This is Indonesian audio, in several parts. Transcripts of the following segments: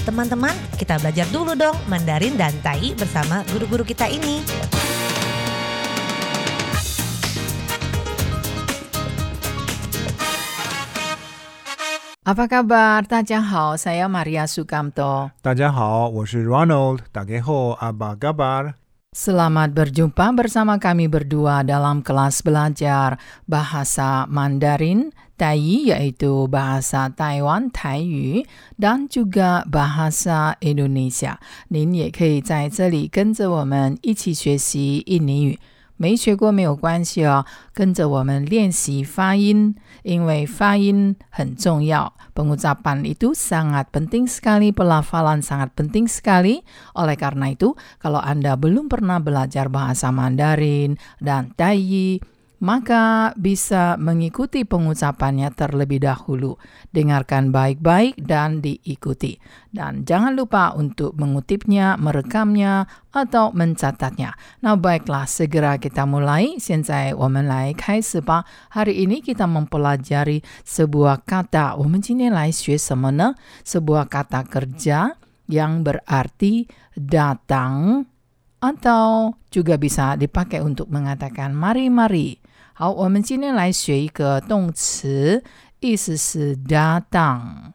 Teman-teman, kita belajar dulu dong Mandarin dan Tai bersama guru-guru kita ini. Apa kabar? Tadjahau, saya Maria Sukamto. Tadjahau, saya Ronald. Tadjahau, apa kabar? Selamat berjumpa bersama kami berdua dalam kelas belajar bahasa Mandarin, Tai yaitu bahasa Taiwan Taiyu dan juga bahasa Indonesia. 您也可以在这里跟着我们一起学习印尼语。 没学过没有关系哦，跟着我们练习发音，因为发音很重要。Pengucapan itu sangat penting sekali, pelafalan sangat penting sekali. Oleh karena itu, kalau Anda belum pernah belajar bahasa Mandarin dan Tai, maka bisa mengikuti pengucapannya terlebih dahulu. Dengarkan baik-baik dan diikuti. Dan jangan lupa untuk mengutipnya, merekamnya, atau mencatatnya. Nah baiklah, segera kita mulai. Sensei, Hari ini kita mempelajari sebuah kata. Sebuah kata kerja yang berarti datang atau juga bisa dipakai untuk mengatakan mari-mari 好，我们今天来学一个动词，意思是搭档。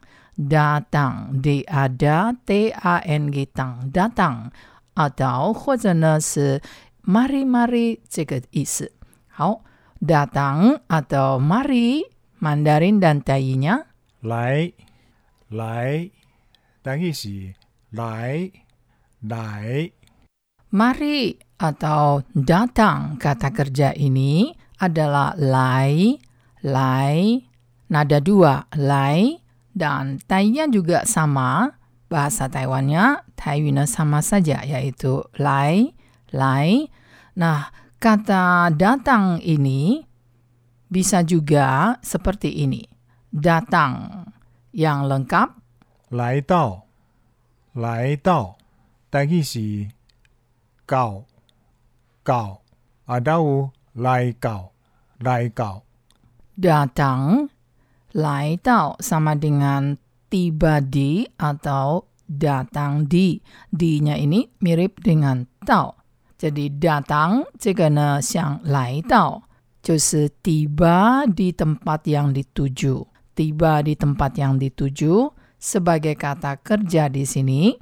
datang d a d t a n g tang datang atau 或者呢是 mari mari 这个意思。好，datang atau mari Mandarin dan Tai-nya 来，来，单义是来，来。 mari atau datang kata kerja ini adalah lai, lai, nada dua, lai, dan tainya juga sama. Bahasa Taiwannya, Taiwannya sama saja, yaitu lai, lai. Nah, kata datang ini bisa juga seperti ini. Datang yang lengkap. Lai tau, lai tau, Tadi si kau, kau. Adau lai kau. 来到。datang Datang, lai sama dengan tiba di atau datang di. Di-nya ini mirip dengan tau. Jadi datang, jika siang lai tau. Jadi tiba di tempat yang dituju. Tiba di tempat yang dituju sebagai kata kerja di sini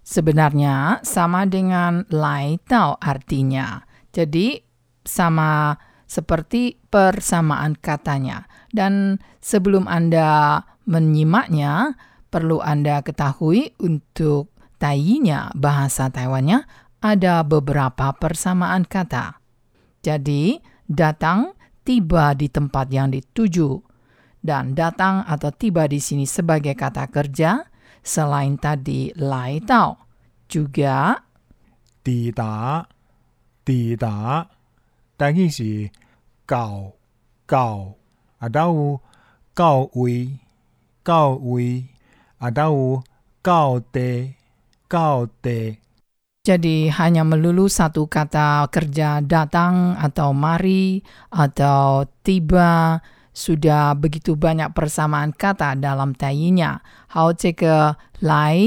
sebenarnya sama dengan lai tau artinya. Jadi sama seperti persamaan katanya. Dan sebelum Anda menyimaknya, perlu Anda ketahui untuk tayinya bahasa Taiwannya ada beberapa persamaan kata. Jadi, datang tiba di tempat yang dituju dan datang atau tiba di sini sebagai kata kerja selain tadi lai tau juga tidak tidak tangisi, si 单义是到，到。ada u 到位，到位。ada u 到地，到地。 Jadi hanya melulu satu kata kerja datang atau mari atau tiba sudah begitu banyak persamaan kata dalam tainya. 好，这个来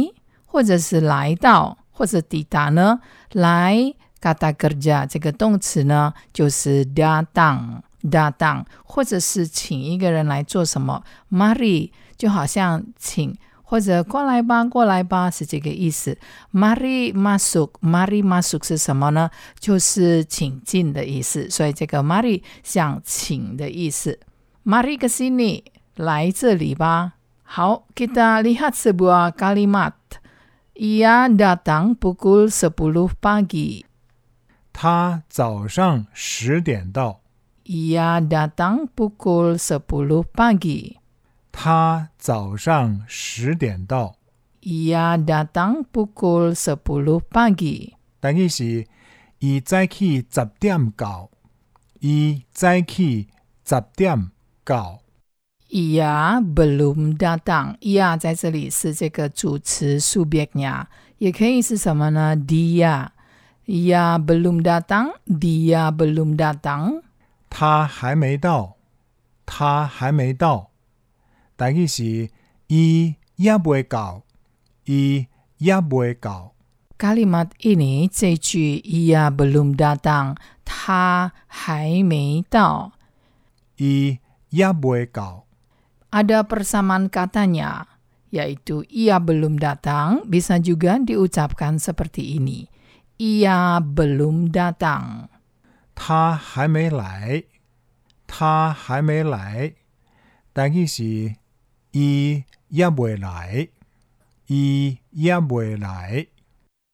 或者是来到或者抵达呢，来 kata kerja 这个动词呢就是 datang。datang，或者是请一个人来做什么，mari 就好像请或者过来吧，过来吧是这个意思。mari masuk，mari masuk 是什么呢？就是请进的意思。所以这个 mari 像请的意思。mari ke sini，来这里吧。好，kita lihat sebuah kalimat. Ia datang pukul 10 pagi. 他早上十点到。Ia datang pukul sepuluh pagi 他早上十点到。Ia datang pukul sepuluh pagi 但伊是伊早起十点到。伊早起十点到。Ia belum datang. Ia 在这里是这个主词 subjeknya，也可以是什么呢？Dia. Ia belum datang. Dia belum datang. 他还没到。他还没到。但伊是伊也未到。 伊也未到， Kalimat ini 这句 ia belum datang，他还没到。伊也未到， Ada persamaan katanya, yaitu ia belum datang bisa juga diucapkan seperti ini. Ia belum datang. 他还没来，他还没来，但意是伊也未来，伊也未来。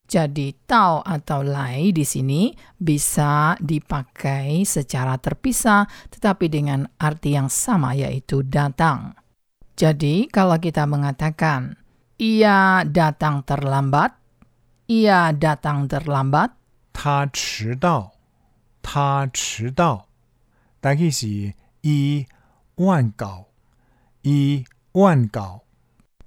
Jadi tau atau lai di sini bisa dipakai secara terpisah tetapi dengan arti yang sama yaitu datang. Jadi kalau kita mengatakan ia datang terlambat, ia datang terlambat, 他迟到，他迟到，但意是伊晚到，伊晚到。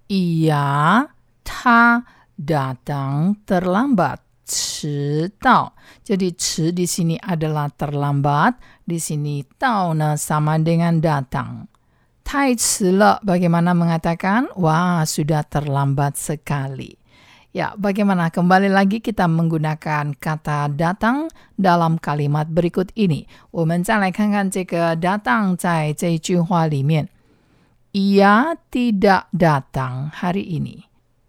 ia ta datang terlambat. 迟到. Jadi 迟 di sini adalah terlambat, di sini tau nah sama dengan datang. Tai 迟了 bagaimana mengatakan? Wah, sudah terlambat sekali. Ya, bagaimana kembali lagi kita menggunakan kata datang dalam kalimat berikut ini. 我们再来看看这个 datang 在这一句话里面。ia tidak datang hari ini.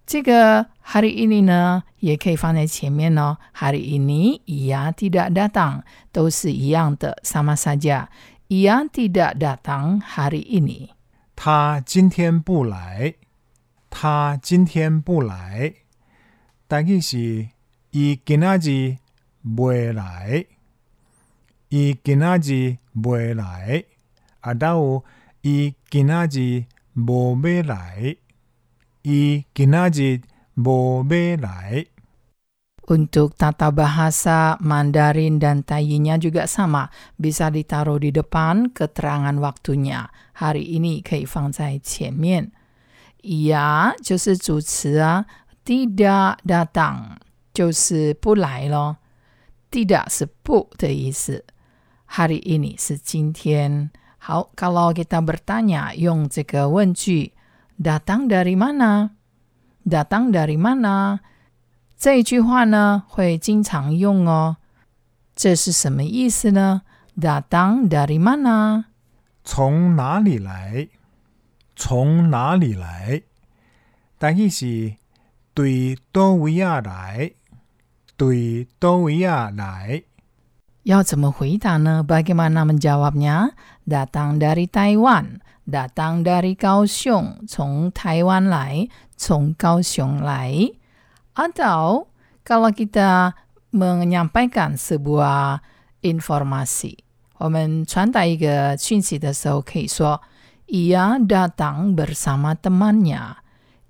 这个 hari ini 呢，也可以放在前面哦。hari ini ia tidak datang 都是一样的，sama saja。ia tidak datang hari ini。他今天不来，他今天不来， 但意是伊今仔日未来，伊今仔日未来，啊，还有伊今仔日无要来，伊今仔日无要来。 Untuk tata bahasa Mandarin dan Taiyinya juga sama, bisa ditaruh di depan keterangan waktunya. Hari ini 可以放在前面。ia 就是主词啊 ，tidak datang 就是不来咯，tidak 是不的意思，hari ini 是今天。好，kalau kita bertanya 用这个问句，datang dari mana？datang dari mana？这一句话呢会经常用哦。这是什么意思呢？datang dari mana？从哪里来？从哪里来？但意是 对倒位啊来？对倒位啊来？要怎么回答呢？Bagaimana menjawabnya? Datang dari Taiwan, datang dari Kaohsiung, 从台湾来，从高雄来。Atau kalau kita menyampaikan sebuah informasi，我们传达一个讯息的时候，可以说 Ia datang bersama temannya.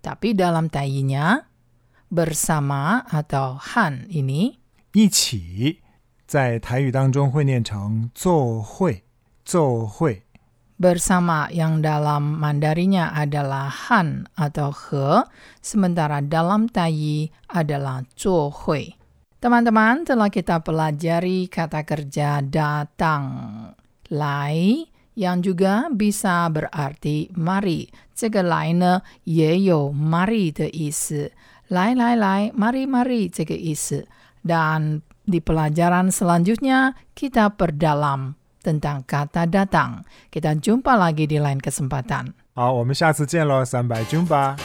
Tapi dalam taiyinya bersama atau han ini 一起在台语当中会念成做会，做会。 bersama yang dalam mandarinya adalah han atau he, sementara dalam taiyi adalah hui. Teman-teman, telah kita pelajari kata kerja datang, lai, yang juga bisa berarti mari. 这个来呢，也有 mari 的意思。来来来，mari mari 这个意思。Dan di pelajaran selanjutnya kita perdalam tentang kata datang. Kita jumpa lagi di lain kesempatan. 好，我们下次见喽，三百军吧。